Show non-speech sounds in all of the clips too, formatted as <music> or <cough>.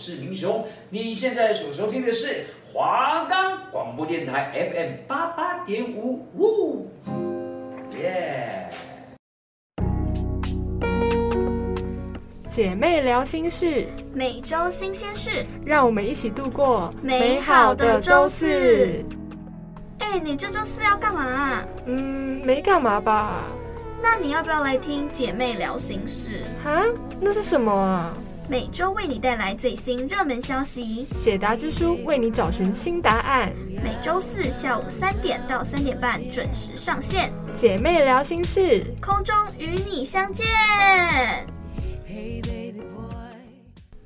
是英雄。你现在所收听的是华冈广播电台 FM 八八点五，呜，耶！姐妹聊心事，每周新鲜事，让我们一起度过美好的周四。哎，你这周四要干嘛？嗯，没干嘛吧。那你要不要来听姐妹聊心事？哈，那是什么啊？每周为你带来最新热门消息，解答之书为你找寻新答案。每周四下午三点到三点半准时上线。姐妹聊心事，空中与你相见。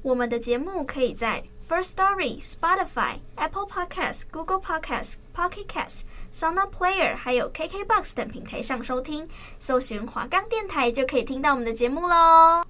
我们的节目可以在 First Story、Spotify、Apple Podcasts、Google Podcasts、Pocket Casts、SoundPlayer 还有 KKBox 等平台上收听，搜寻华冈电台就可以听到我们的节目喽。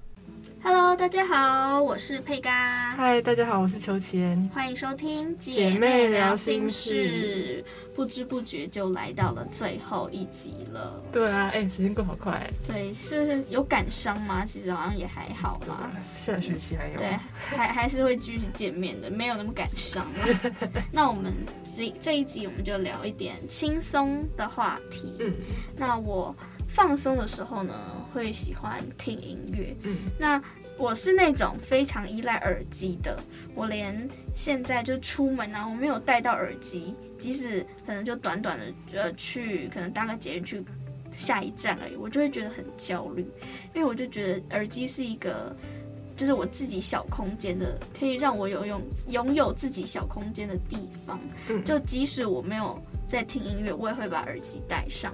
Hello，大家好，我是佩嘎。嗨，大家好，我是秋千。欢迎收听姐妹聊心事。不知不觉就来到了最后一集了。对啊，哎、欸，时间过好快。对，是有感伤吗？其实好像也还好啦。下学期还有。对，还还是会继续见面的，没有那么感伤。<laughs> 那我们这这一集我们就聊一点轻松的话题。嗯。那我。放松的时候呢，会喜欢听音乐。嗯，那我是那种非常依赖耳机的。我连现在就出门啊，我没有带到耳机，即使可能就短短的呃去，可能搭个捷运去下一站而已，我就会觉得很焦虑，因为我就觉得耳机是一个，就是我自己小空间的，可以让我有用拥有自己小空间的地方。嗯，就即使我没有在听音乐，我也会把耳机戴上。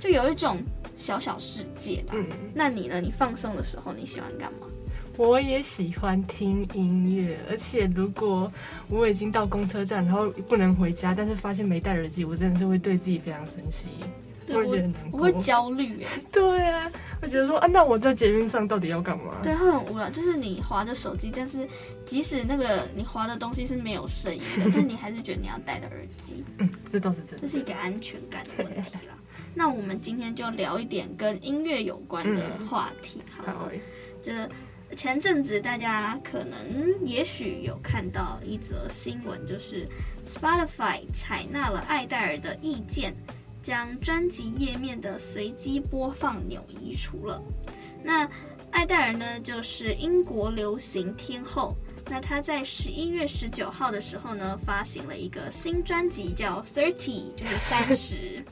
就有一种小小世界吧。嗯，那你呢？你放松的时候你喜欢干嘛？我也喜欢听音乐，而且如果我已经到公车站，然后不能回家，但是发现没戴耳机，我真的是会对自己非常生气，我会觉得难过，我会焦虑哎。对啊，我觉得说啊，那我在捷运上到底要干嘛？对，会很无聊。就是你滑着手机，但是即使那个你滑的东西是没有声音的，<laughs> 但你还是觉得你要戴着耳机。嗯，这倒是真的，这是一个安全感的问题啦。那我们今天就聊一点跟音乐有关的话题，好，好。就前阵子大家可能也许有看到一则新闻，就是 Spotify 采纳了艾戴尔的意见，将专辑页面的随机播放钮移除了。那艾戴尔呢，就是英国流行天后。那他在十一月十九号的时候呢，发行了一个新专辑，叫 Thirty，就是三十。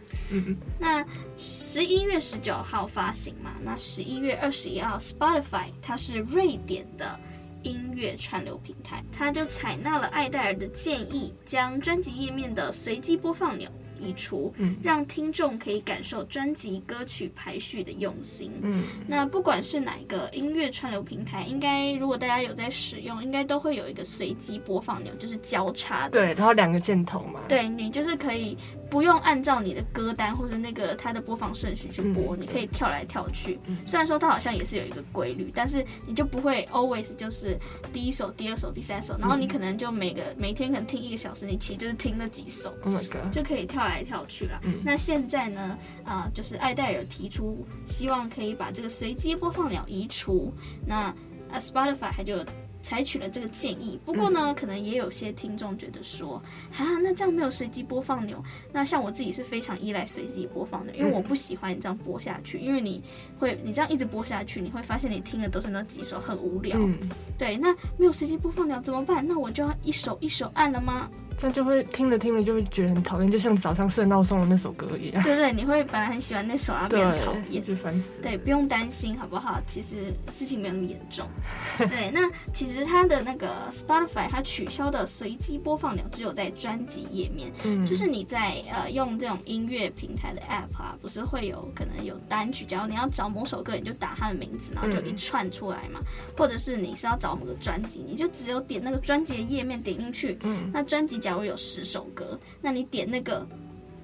那十一月十九号发行嘛，那十一月二十一号，Spotify 它是瑞典的音乐串流平台，它就采纳了艾戴尔的建议，将专辑页面的随机播放钮。移除，让听众可以感受专辑歌曲排序的用心。嗯，那不管是哪一个音乐串流平台，应该如果大家有在使用，应该都会有一个随机播放钮，就是交叉的。对，然后两个箭头嘛。对，你就是可以不用按照你的歌单或者那个它的播放顺序去播，嗯，你可以跳来跳去。虽然说它好像也是有一个规律，但是你就不会 always 就是第一首、第二首、第三首，然后你可能就每个每天可能听一个小时，你其实就是听那几首。Oh my god！就可以跳。来跳去了，嗯。那现在呢？啊、呃，就是艾戴尔提出希望可以把这个随机播放钮移除。那啊，Spotify 还就采取了这个建议。不过呢，嗯、可能也有些听众觉得说，啊，那这样没有随机播放钮，那像我自己是非常依赖随机播放的，因为我不喜欢你这样播下去，因为你会你这样一直播下去，你会发现你听的都是那几首，很无聊。嗯、对，那没有随机播放钮怎么办？那我就要一首一首按了吗？这样就会听着听着就会觉得很讨厌，就像早上设闹钟的那首歌一样。对对，你会本来很喜欢那首，然后变讨厌，就烦死。对，不用担心，好不好？其实事情没有那么严重。<laughs> 对，那其实它的那个 Spotify 它取消的随机播放钮只有在专辑页面，嗯，就是你在呃用这种音乐平台的 App 啊，不是会有可能有单曲，假如你要找某首歌，你就打它的名字，然后就一串出来嘛。嗯、或者是你是要找某个专辑，你就只有点那个专辑的页面点进去，嗯，那专辑假如有十首歌，那你点那个，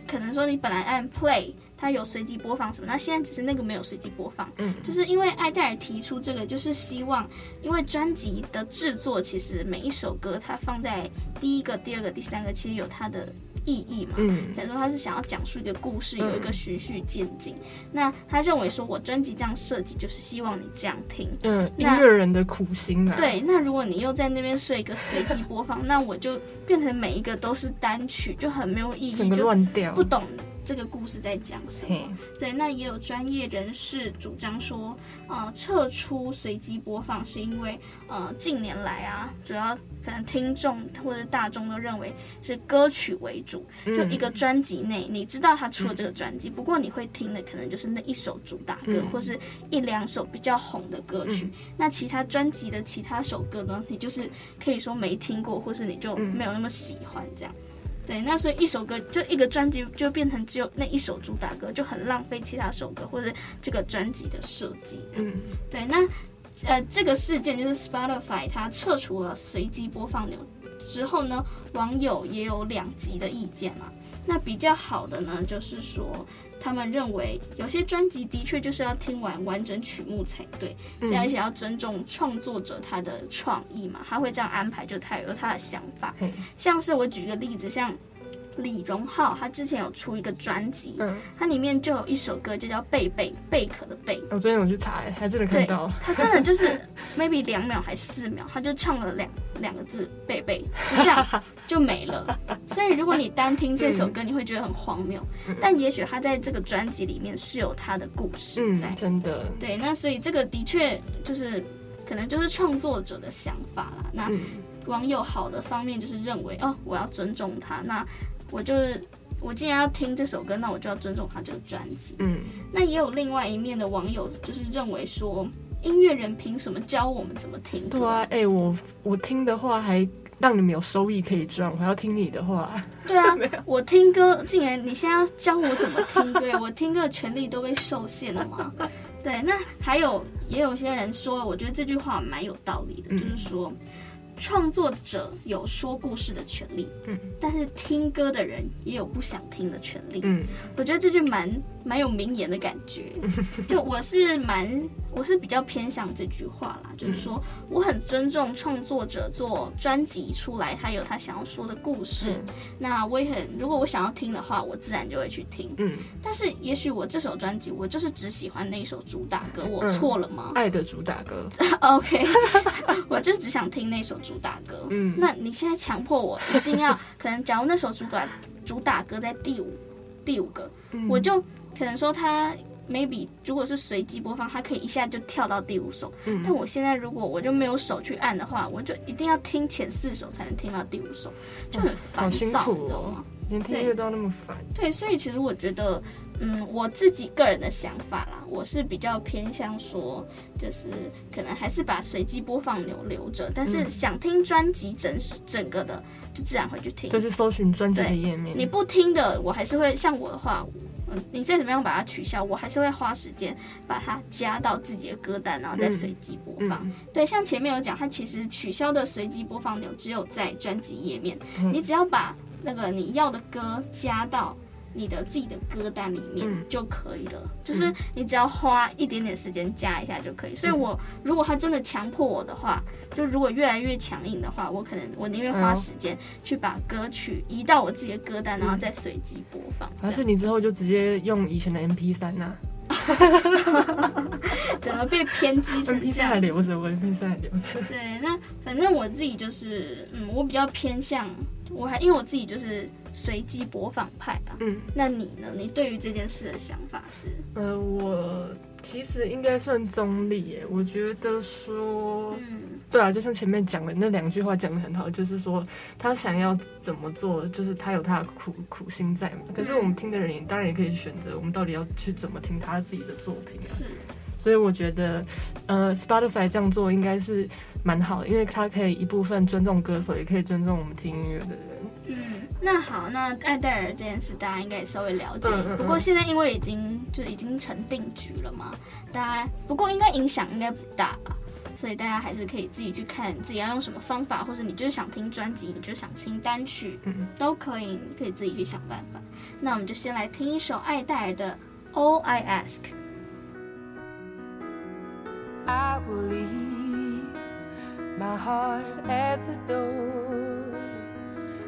可能说你本来按 play，它有随机播放什么，那现在只是那个没有随机播放，嗯，就是因为艾戴尔提出这个，就是希望，因为专辑的制作其实每一首歌它放在第一个、第二个、第三个，其实有它的意义嘛。嗯，比如说他是想要讲述一个故事，有一个循序渐进。那他认为说，我专辑这样设计就是希望你这样听。嗯，音乐人的苦心啊。对，那如果你又在那边设一个随机播放，那我就变成每一个都是单曲，就很没有意义，整个乱掉，不懂。这个故事在讲什么？对，那也有专业人士主张说，呃，撤出随机播放是因为，呃，近年来啊，主要可能听众或者大众都认为是歌曲为主，就一个专辑内，你知道他出了这个专辑，不过你会听的可能就是那一首主打歌，或是一两首比较红的歌曲，那其他专辑的其他首歌呢，你就是可以说没听过，或是你就没有那么喜欢这样。对，那所以一首歌就一个专辑就变成只有那一首主打歌，就很浪费其他首歌或者这个专辑的设计。嗯，对，那呃这个事件就是 Spotify 它撤除了随机播放钮之后呢，网友也有两极的意见嘛。那比较好的呢，就是说他们认为有些专辑的确就是要听完完整曲目才对，这样而且要尊重创作者他的创意嘛，他会这样安排，就他有他的想法。像是我举个例子，像李荣浩，他之前有出一个专辑，嗯，它里面就有一首歌就叫贝贝贝壳的贝。我昨天有去查，还真的看到，他真的就是 maybe 两秒还四秒，他就唱了两两个字贝贝，就这样。<laughs> 就没了，所以如果你单听这首歌，你会觉得很荒谬。嗯、但也许他在这个专辑里面是有他的故事在，嗯、真的。对，那所以这个的确就是可能就是创作者的想法啦。那网友好的方面就是认为，哦，我要尊重他，那我就是我既然要听这首歌，那我就要尊重他这个专辑。嗯，那也有另外一面的网友就是认为说，音乐人凭什么教我们怎么听？对啊，哎、欸，我我听的话还。让你们有收益可以赚，我还要听你的话。对啊，<laughs> 我听歌，竟然你现在要教我怎么听歌呀？<laughs> 我听歌的权利都被受限了吗？对，那还有也有些人说，我觉得这句话蛮有道理的，嗯、就是说。创作者有说故事的权利，嗯，但是听歌的人也有不想听的权利，嗯，我觉得这句蛮蛮有名言的感觉，<laughs> 就我是蛮我是比较偏向这句话啦，就是说我很尊重创作者做专辑出来，他有他想要说的故事，嗯，那我也很如果我想要听的话，我自然就会去听，嗯，但是也许我这首专辑我就是只喜欢那一首主打歌，我错了吗？爱的主打歌，<laughs> OK，<laughs> 我就只想听那首。主打歌，嗯，那你现在强迫我一定要，<laughs> 可能假如那首主打主打歌在第五第五个，嗯，我就可能说它 maybe 如果是随机播放，它可以一下就跳到第五首，嗯，但我现在如果我就没有手去按的话，我就一定要听前四首才能听到第五首，就很烦躁，哦，你知道吗？连听音乐都要那么烦，对，所以其实我觉得。嗯，我自己个人的想法啦，我是比较偏向说，就是可能还是把随机播放钮留着，但是想听专辑整整个的，就自然会去听。就是搜寻专辑的页面。你不听的，我还是会像我的话，嗯，你再怎么样把它取消，我还是会花时间把它加到自己的歌单，然后再随机播放。嗯嗯、对，像前面有讲，它其实取消的随机播放钮只有在专辑页面，嗯、你只要把那个你要的歌加到。你的自己的歌单里面就可以了，嗯、就是你只要花一点点时间加一下就可以。嗯、所以，我如果他真的强迫我的话，就如果越来越强硬的话，我可能我宁愿花时间去把歌曲移到我自己的歌单，然后再随机播放。还是你之后就直接用以前的 MP 三呐？<laughs> <laughs> 整个被偏激成这样。还留着，我 MP 三还留着。对，那反正我自己就是，嗯，我比较偏向，我还因为我自己就是。随机播放派啊，嗯，那你呢？你对于这件事的想法是？呃，我其实应该算中立耶。我觉得说，嗯，对啊，就像前面讲的那两句话讲的很好，就是说他想要怎么做，就是他有他的苦苦心在嘛。可是我们听的人也当然也可以选择，我们到底要去怎么听他自己的作品啊？是。所以我觉得，呃，Spotify 这样做应该是蛮好的，因为它可以一部分尊重歌手，也可以尊重我们听音乐的人。嗯，那好，那艾戴尔这件事大家应该也稍微了解。嗯嗯嗯，不过现在因为已经就已经成定局了嘛，大家不过应该影响应该不大吧，所以大家还是可以自己去看自己要用什么方法，或者你就是想听专辑，你就想听单曲，嗯，都可以，你可以自己去想办法。那我们就先来听一首艾黛尔的 All I Ask。I will leave my heart at the door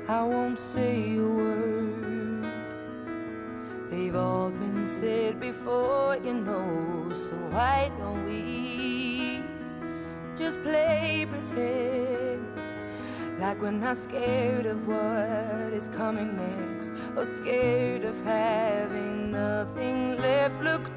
I won't say a word. They've all been said before, you know, so why don't we just play pretend? Like we're not scared of what is coming next, or scared of having nothing left. Look,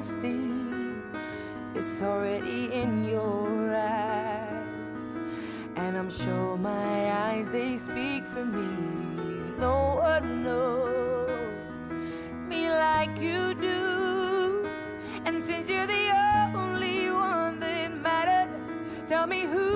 honesty. It's already in your eyes. And I'm sure my eyes, they speak for me. No one knows me like you do. And since you're the only one that mattered, tell me who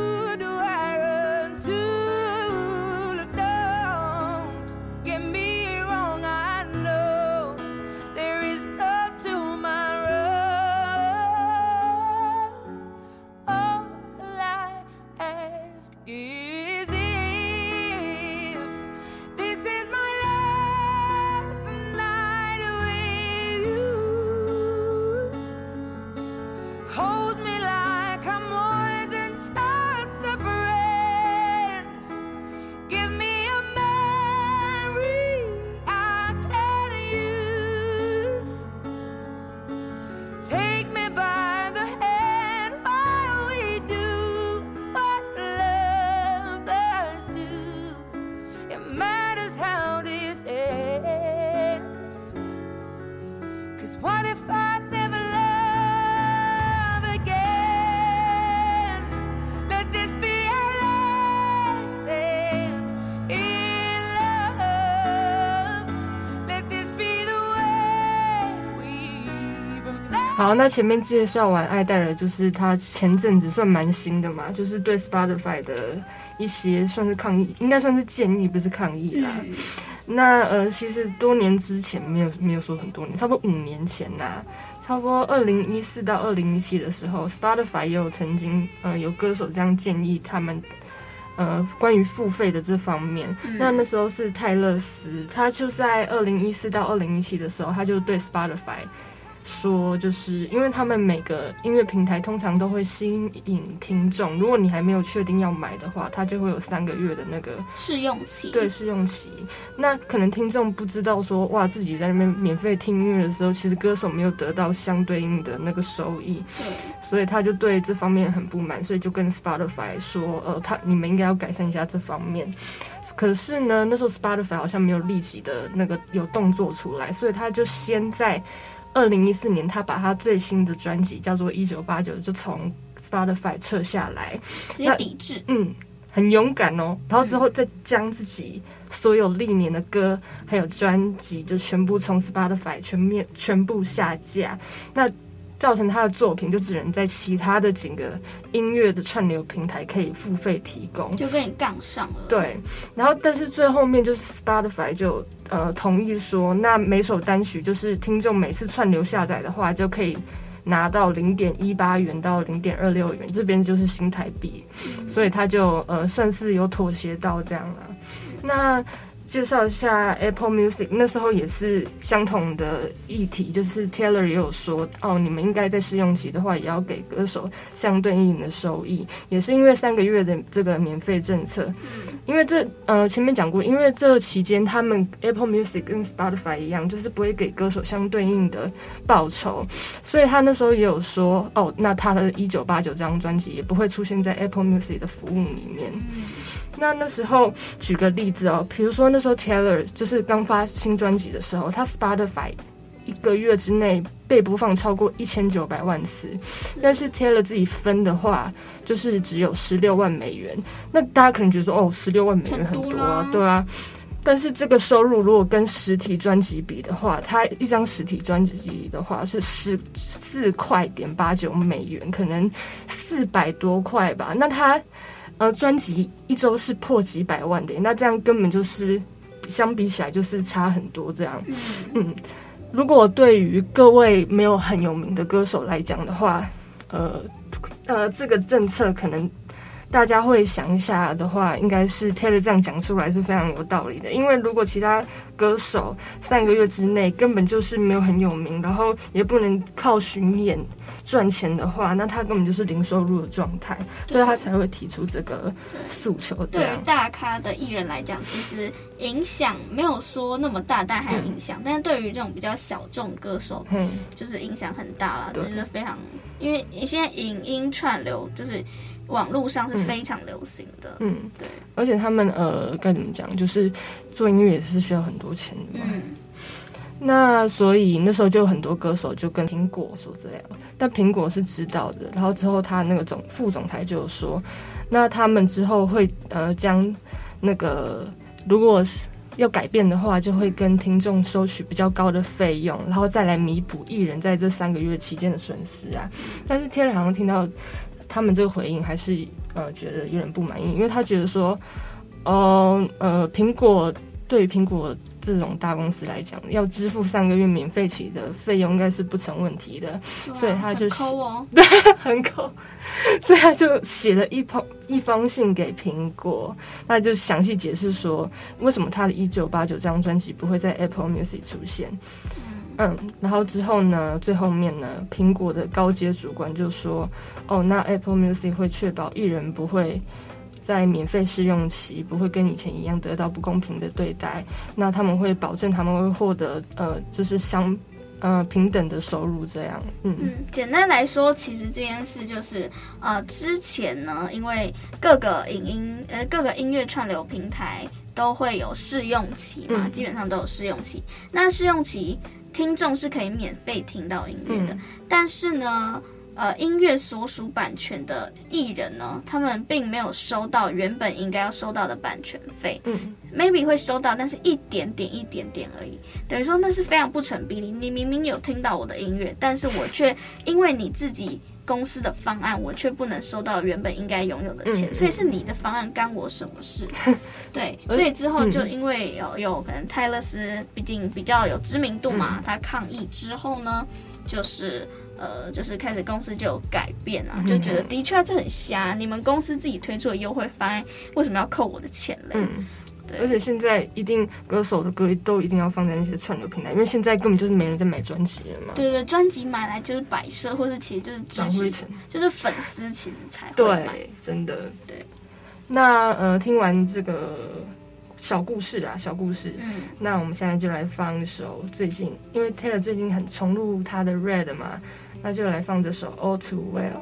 好，那前面介绍完爱戴尔，就是他前阵子算蛮新的嘛，就是对 Spotify 的一些算是抗议，应该算是建议，不是抗议啦。嗯那呃，其实多年之前没有没有说很多年，差不多五年前呐、差不多二零一四到二零一七的时候，Spotify 也有曾经呃有歌手这样建议他们呃关于付费的这方面。嗯那那时候是泰勒斯，他就在二零一四到二零一七的时候，他就对 Spotify 说，就是因为他们每个音乐平台通常都会吸引听众，如果你还没有确定要买的话，它就会有三个月的那个试用期，对试用期。那可能听众不知道说，哇，自己在那边免费听音乐的时候，其实歌手没有得到相对应的那个收益，对，所以他就对这方面很不满，所以就跟 Spotify 说，呃，他你们应该要改善一下这方面。可是呢，那时候 Spotify 好像没有立即的那个有动作出来，所以他就先在二零一四年，他把他最新的专辑叫做《一九八九》就从 Spotify 撤下来，直接抵制，嗯，很勇敢哦。然后之后再将自己所有历年的歌还有专辑就全部从 Spotify 全面全部下架，那造成他的作品就只能在其他的几个音乐的串流平台可以付费提供。就跟你杠上了。对，然后但是最后面就是 Spotify 就呃同意说，那每首单曲就是听众每次串流下载的话，就可以拿到零点一八元到零点二六元，这边就是新台币，所以他就呃算是有妥协到这样了。那介绍一下 Apple Music，那时候也是相同的议题，就是 Taylor 也有说，哦，你们应该在试用期的话，也要给歌手相对应的收益，也是因为三个月的这个免费政策，因为这呃前面讲过，因为这期间他们 Apple Music 跟 Spotify 一样，就是不会给歌手相对应的报酬，所以他那时候也有说，哦，那他的一九八九这张专辑也不会出现在 Apple Music 的服务里面。那那时候举个例子哦，比如说那时候 Taylor 就是刚发新专辑的时候，他 Spotify 一个月之内被播放超过一千九百万次，但是 Taylor 自己分的话，就是只有十六万美元。那大家可能觉得说，哦，十六万美元很多啊，对啊。但是这个收入如果跟实体专辑比的话，他一张实体专辑的话是十四块点八九美元，可能四百多块吧。那他。呃，专辑一周是破几百万的，那这样根本就是相比起来就是差很多。这样，嗯，如果对于各位没有很有名的歌手来讲的话，呃呃，这个政策可能。大家会想一下的话，应该是 Taylor 这样讲出来是非常有道理的。因为如果其他歌手三个月之内根本就是没有很有名，然后也不能靠巡演赚钱的话，那他根本就是零收入的状态，所以他才会提出这个诉求。对于大咖的艺人来讲，其实影响没有说那么大，但还有影响。嗯、但是对于这种比较小众歌手，嗯，就是影响很大了，就是非常，因为你现在影音串流就是。网络上是非常流行的，嗯，对，而且他们呃该怎么讲，就是做音乐也是需要很多钱的嘛，嗯，那所以那时候就有很多歌手就跟苹果说这样，但苹果是知道的，然后之后他那个总副总裁就说，那他们之后会呃将那个如果是要改变的话，就会跟听众收取比较高的费用，然后再来弥补艺人在这三个月期间的损失啊，但是 Taylor 好像听到。他们这个回应还是呃觉得有点不满意，因为他觉得说，哦呃苹果对于苹果这种大公司来讲，要支付三个月免费期的费用应该是不成问题的，所以他就抠哦，<laughs> 对，很抠，所以他就写了一封一封信给苹果，那就详细解释说为什么他的一九八九这张专辑不会在 Apple Music 出现。嗯，然后之后呢，最后面呢，苹果的高阶主管就说：“哦，那 Apple Music 会确保艺人不会在免费试用期不会跟以前一样得到不公平的对待。那他们会保证他们会获得呃，就是相呃平等的收入。这样，嗯嗯，简单来说，其实这件事就是呃，之前呢，因为各个影音呃各个音乐串流平台都会有试用期嘛，嗯、基本上都有试用期。那试用期。听众是可以免费听到音乐的，嗯、但是呢，呃，音乐所属版权的艺人呢，他们并没有收到原本应该要收到的版权费。嗯，maybe 会收到，但是一点点一点点而已。等于说那是非常不成比例。你明明有听到我的音乐，但是我却因为你自己。公司的方案，我却不能收到原本应该拥有的钱，嗯、所以是你的方案干我什么事？<laughs> 对，所以之后就因为有有可能泰勒斯毕竟比较有知名度嘛，嗯、他抗议之后呢，就是呃，就是开始公司就有改变啊，就觉得的确这很瞎，你们公司自己推出的优惠方案，为什么要扣我的钱嘞？而且现在一定歌手的歌都一定要放在那些串流平台，因为现在根本就是没人在买专辑了嘛。对对，专辑买来就是摆设，或是其实就是支持，就是粉丝其实才会买。对，真的。对。那呃，听完这个小故事啊，小故事，嗯，那我们现在就来放一首最近，因为 Taylor 最近很重录他的 Red 嘛，那就来放这首 All Too Well。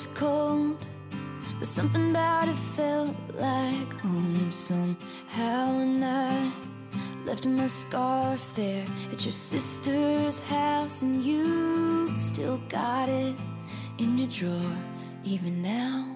was cold, but something about it felt like home somehow. And I left my scarf there at your sister's house, and you still got it in your drawer even now.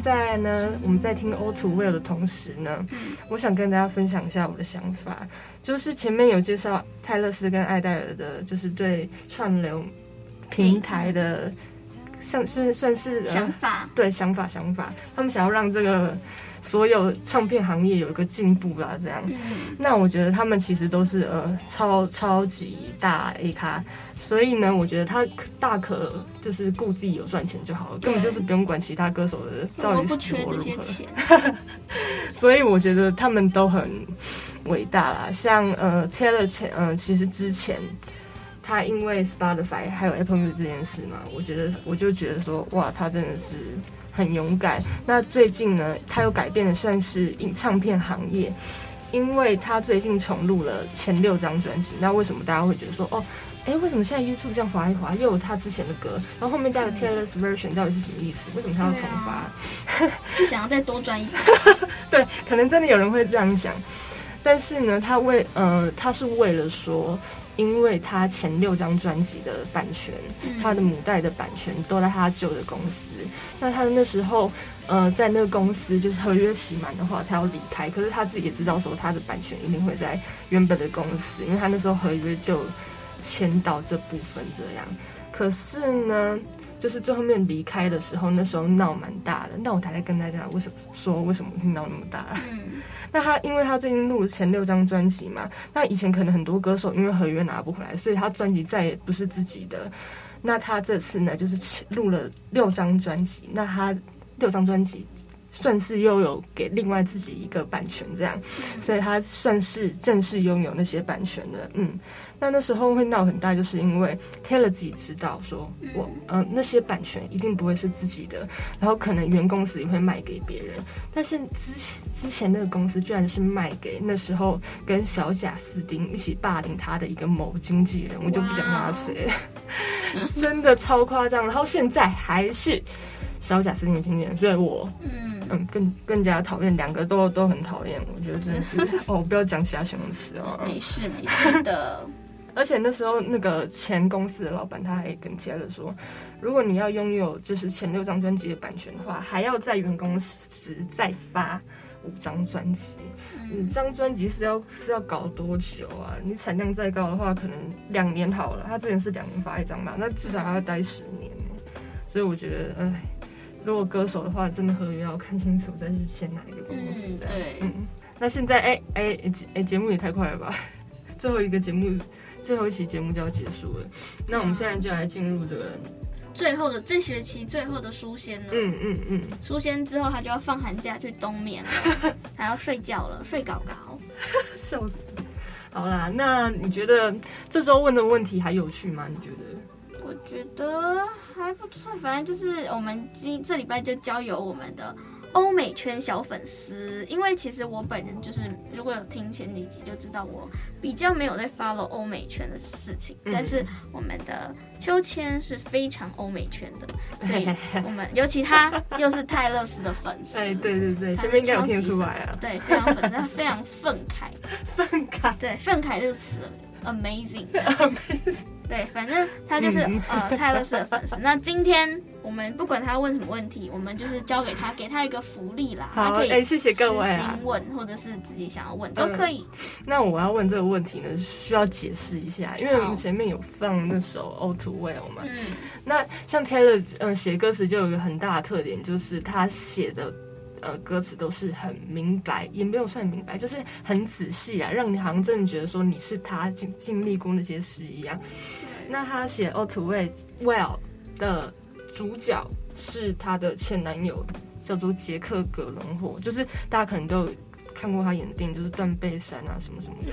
在呢，我们在听 All Too Well 的同时呢，我想跟大家分享一下我的想法，就是前面有介绍泰勒斯跟艾戴尔的，就是对串流平台的，像是算是想法，对想法想法，他们想要让这个。所有唱片行业有一个进步啦，这样。嗯、那我觉得他们其实都是呃超超级大 A 咖，所以呢，我觉得他大可就是顾自己有赚钱就好了，根本就是不用管其他歌手的到底死活如何。<laughs> 所以我觉得他们都很伟大啦。像呃 Taylor 前呃其实之前他因为 Spotify 还有 Apple Music 这件事嘛，我觉得我就觉得说哇，他真的是。很勇敢。那最近呢，他又改变了，算是影唱片行业，因为他最近重录了前六张专辑。那为什么大家会觉得说，哦，哎，为什么现在 YouTube 这样滑一滑，又有他之前的歌，然后后面加个 Taylor's version，到底是什么意思？为什么他要重发？就想要再多赚一点？<laughs> 对，可能真的有人会这样想。但是呢，他为呃，他是为了说。因为他前六张专辑的版权，他的母带的版权都在他旧的公司。那他那时候，呃，在那个公司就是合约期满的话，他要离开。可是他自己也知道说，他的版权一定会在原本的公司，因为他那时候合约就签到这部分这样。可是呢，就是最后面离开的时候，那时候闹蛮大的。那我才来跟大家为什么说为什么会闹那么大？<laughs> 那他因为他最近录了前六张专辑嘛，那以前可能很多歌手因为合约拿不回来，所以他专辑再也不是自己的。那他这次呢，就是录了六张专辑，那他六张专辑算是又有给另外自己一个版权这样，所以他算是正式拥有那些版权的，嗯。那那时候会闹很大，就是因为 Taylor 自己知道说，我呃那些版权一定不会是自己的，然后可能原公司也会卖给别人。但是之前之前那个公司居然是卖给那时候跟小贾斯汀一起霸凌他的一个某经纪人，我就不讲他谁 <laughs> 真的超夸张。然后现在还是小贾斯汀的经纪人，所以我嗯嗯更更加讨厌，两个都都很讨厌。我觉得真的是 <laughs> 哦，不要讲其他形容词哦。没事没事的。<laughs> 而且那时候，那个前公司的老板他还跟 Taylor 说，如果你要拥有就是前六张专辑的版权的话，还要在原公司再发五张专辑。五张专辑是要是要搞多久啊？你产量再高的话，可能两年好了。他之前是两年发一张吧，那至少还要待十年。所以我觉得，哎，如果歌手的话，真的合约要看清楚再去签哪一个公司。嗯，对。嗯，那现在，哎哎节哎节目也太快了吧？<laughs> 最后一个节目。最后一期节目就要结束了，那我们现在就来进入这个最后的这学期最后的书仙了。嗯嗯嗯，书仙之后他就要放寒假去冬眠了，<laughs> 还要睡觉了，睡搞搞，<laughs> 笑死。好啦，那你觉得这周问的问题还有趣吗？你觉得？我觉得还不错，反正就是我们今这礼拜就交由我们的。欧美圈小粉丝，因为其实我本人就是，如果有听前几集就知道我比较没有在 follow 欧美圈的事情，嗯、但是我们的秋千是非常欧美圈的，所以 <laughs> 我们尤其他又是泰勒斯的粉丝，哎，对对对，前面应该有听出来啊，对，非常粉丝，他非常愤慨，<laughs> 愤慨，对，愤慨这个词，amazing，amazing。<laughs> 对，反正他就是、嗯、呃泰勒斯的粉丝。那今天我们不管他问什么问题，我们就是交给他，给他一个福利啦。好，他可以哎，谢谢各位啊。问或者是自己想要问都可以、嗯。那我要问这个问题呢，需要解释一下，因为我们前面有放那首《All Too Well》嘛。嗯。那像 Taylor 嗯写歌词就有一个很大的特点，就是他写的。呃，歌词都是很明白，也没有算明白，就是很仔细啊，让你好像真的觉得说你是他经经历过那些事一样。那他写《All Too Well》的主角是他的前男友，叫做杰克·葛伦霍，就是大家可能都有看过他演的电影，就是《断背山》啊什么什么的。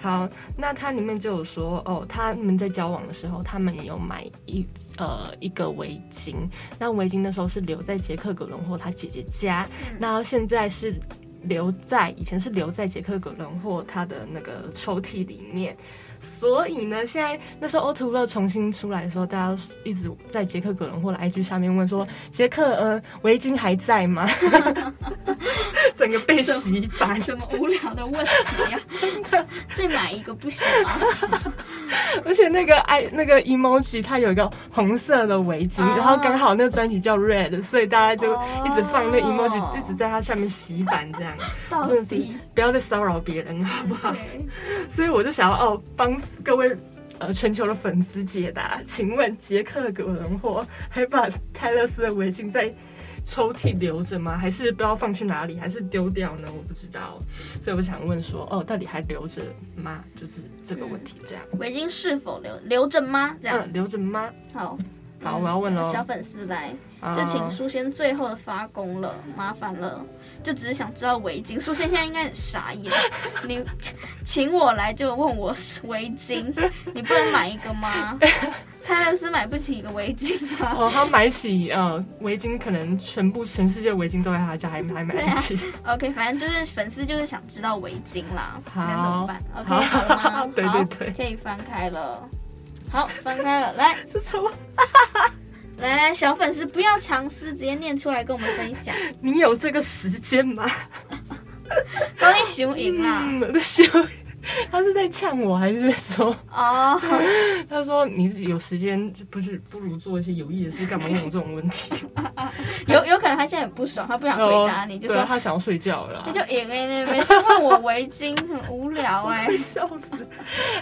好，那它里面就有说哦，他们在交往的时候，他们也有买一呃一个围巾。那围巾那时候是留在杰克·葛伦霍他姐姐家，那、嗯、现在是留在以前是留在杰克·葛伦霍他的那个抽屉里面。所以呢，现在那时候 All Too Well 重新出来的时候，大家一直在杰克·葛伦或者 IG 下面问说：杰克，呃，围巾还在吗？<laughs> 整个被洗白，什么无聊的问题呀？<laughs> 真的，再买一个不行吗？<laughs> 而且那个爱那个 emoji 它有一个红色的围巾，然后刚好那个专辑叫 Red，所以大家就一直放那 emoji，一直在它下面洗版这样。真的是不要再骚扰别人好不好？所以我就想要哦，帮各位。呃，全球的粉丝解答，请问杰克·葛伦霍还把泰勒斯的围巾在抽屉留着吗？还是不知道放去哪里？还是丢掉呢？我不知道，所以我想问说，哦，到底还留着吗？就是这个问题，这样。围巾是否留留着吗？这样，嗯、留着吗？好。好，我要问喽。小粉丝来，就请书仙最后的发功了，麻烦了。就只是想知道围巾，书仙现在应该很傻眼。<laughs> 你请我来就问我围巾，你不能买一个吗？<laughs> 泰勒斯买不起一个围巾吗？哦，他买起呃围巾，可能全部全世界围巾都在他家，还 <laughs> 还买不起。啊、OK，反正就是粉丝就是想知道围巾啦，好，那怎么办？OK，好了吗？<laughs> 对对对，可以翻开了。好，翻开了，来，<laughs> 这什么？来来，小粉丝不要藏私，直接念出来跟我们分享。你有这个时间吗？帮你收银啦，收、嗯。<laughs> 他是在呛我，还是说哦？Oh. <laughs> 他说你有时间就不是不如做一些有益的事，干嘛问我这种问题？<laughs> 有有可能他现在很不爽，他不想回答你，oh, 就说他想要睡觉了。他就赢哎，每次问我围巾很无聊哎、欸，笑死！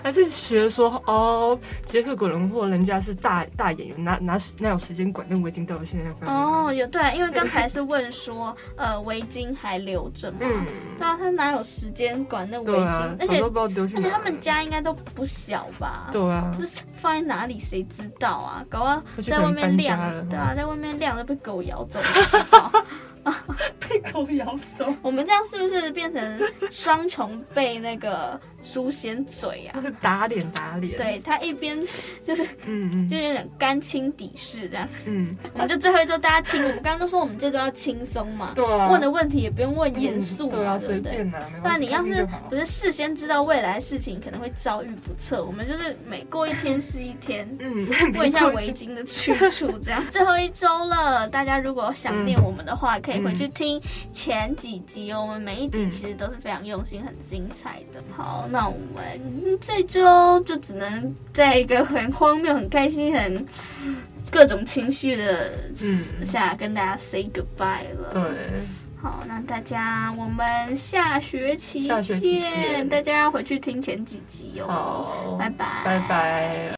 还是学说哦，杰克·葛伦霍人家是大大演员，哪哪哪有时间管那围巾到底现在？哦，oh, 有对，因为刚才是问说呃围巾还留着吗？嗯，对啊，他哪有时间管那围巾？啊、而且。而且他们家应该都不小吧？对啊，放在哪里谁知道啊？搞啊，在外面晾，对啊，在外面晾都被狗咬走了。<laughs> 被狗咬走，我们这样是不是变成双重被那个书仙嘴啊？打脸打脸，对他一边就是嗯嗯，就有点干亲底事这样。嗯，我们就最后一周大家轻，我们刚刚都说我们这周要轻松嘛，对啊，问的问题也不用问严肃嘛，对不对？不然你要是不是事先知道未来事情可能会遭遇不测，我们就是每过一天是一天，嗯，<laughs> 问一下围巾的去处这样。最后一周了，大家如果想念我们的话，可以回去听前几集哦，我们每一集其实都是非常用心、很精彩的。好，那我们这周就只能在一个很荒谬、很开心、很各种情绪的下跟大家 say goodbye 了。对，好，那大家我们下学期见，大家回去听前几集哦。好，拜拜，拜拜。